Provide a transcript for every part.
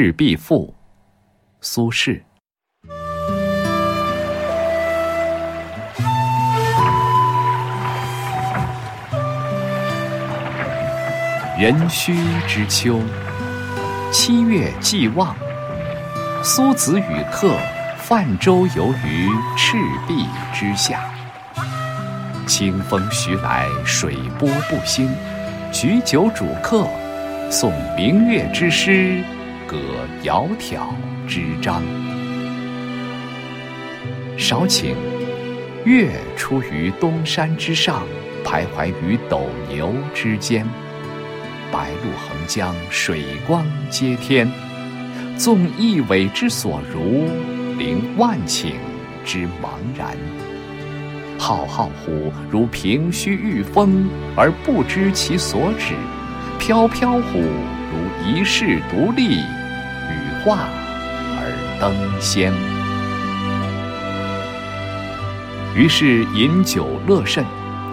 赤壁赋》，苏轼。壬戌之秋，七月既望，苏子与客泛舟游于赤壁之下。清风徐来，水波不兴。举酒属客，诵明月之诗，歌窈窕之章。少顷，月出于东山之上，徘徊于斗牛之间。白露横江，水光接天。纵一苇之所如，凌万顷之茫然。浩浩乎如凭虚御风，而不知其所止；飘飘乎如遗世独立，化而登仙。于是饮酒乐甚，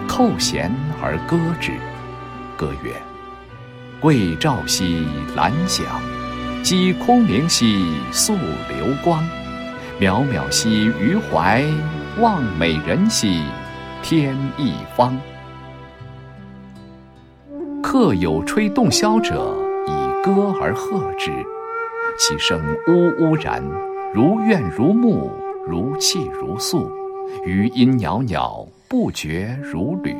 扣舷而歌之。歌曰：“桂棹兮兰桨，击空明兮溯流光。渺渺兮予怀。”望美人兮，天一方。客有吹洞箫者，以歌而和之。其声呜呜然，如怨如慕，如泣如诉，余音袅袅，不绝如缕。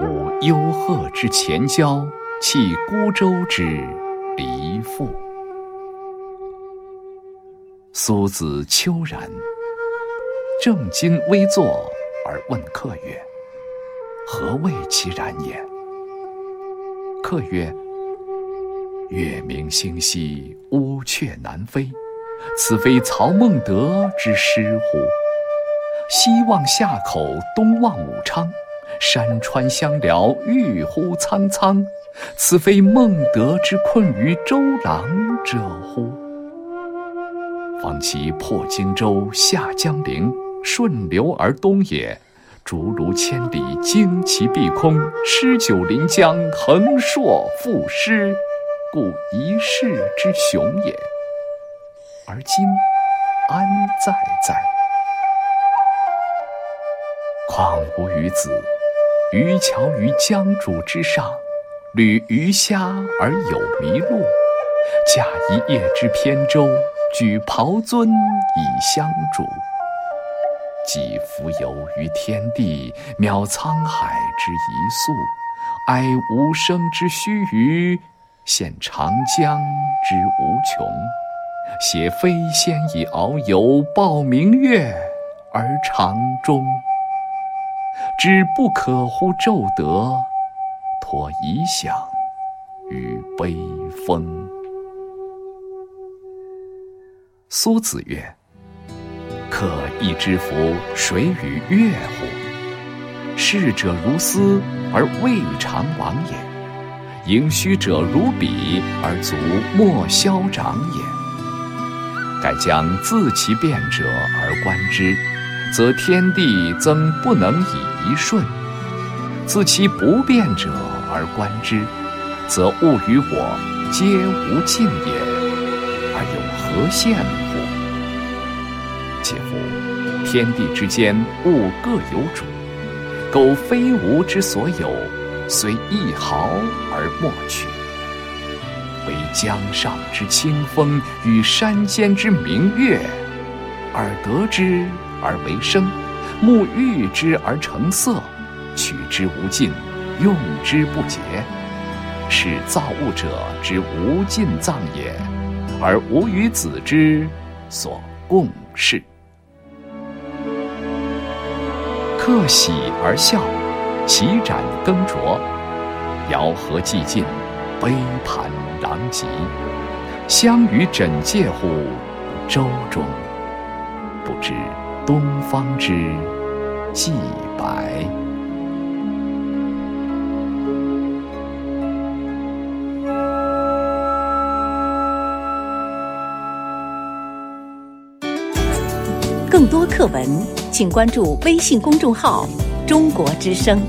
吾幽壑之潜蛟，泣孤舟之离妇。苏子秋然。正襟危坐而问客曰：“何谓其然也？”客曰：“月明星稀，乌鹊南飞。此非曹孟德之诗乎？西望夏口，东望武昌，山川相辽，郁乎苍苍。此非孟德之困于周郎者乎？方其破荆州，下江陵。”顺流而东也，竹庐千里，旌旗蔽空，诗酒临江，横槊赋诗，故一世之雄也。而今安在哉？况吾与子渔樵于江渚之上，侣鱼虾而友麋鹿，驾一叶之扁舟，举匏樽以相属。寄蜉蝣于天地，渺沧海之一粟；哀吾生之须臾，羡长江之无穷。挟飞仙以遨游，抱明月而长终。知不可乎骤得，托遗响于悲风。苏子曰。客亦知夫谁与乐乎？逝者如斯而未尝往也；盈虚者如彼而足莫消长也。盖将自其变者而观之，则天地曾不能以一瞬；自其不变者而观之，则物与我皆无尽也，而有何羡乎？且夫天地之间，物各有主，苟非吾之所有，虽一毫而莫取。惟江上之清风与山间之明月，耳得之而为声，目遇之而成色，取之无尽，用之不竭，是造物者之无尽藏也，而吾与子之所共适。客喜而笑，齐盏更酌，肴核既尽，杯盘狼藉。相与枕藉乎舟中，不知东方之既白。更多课文。请关注微信公众号“中国之声”。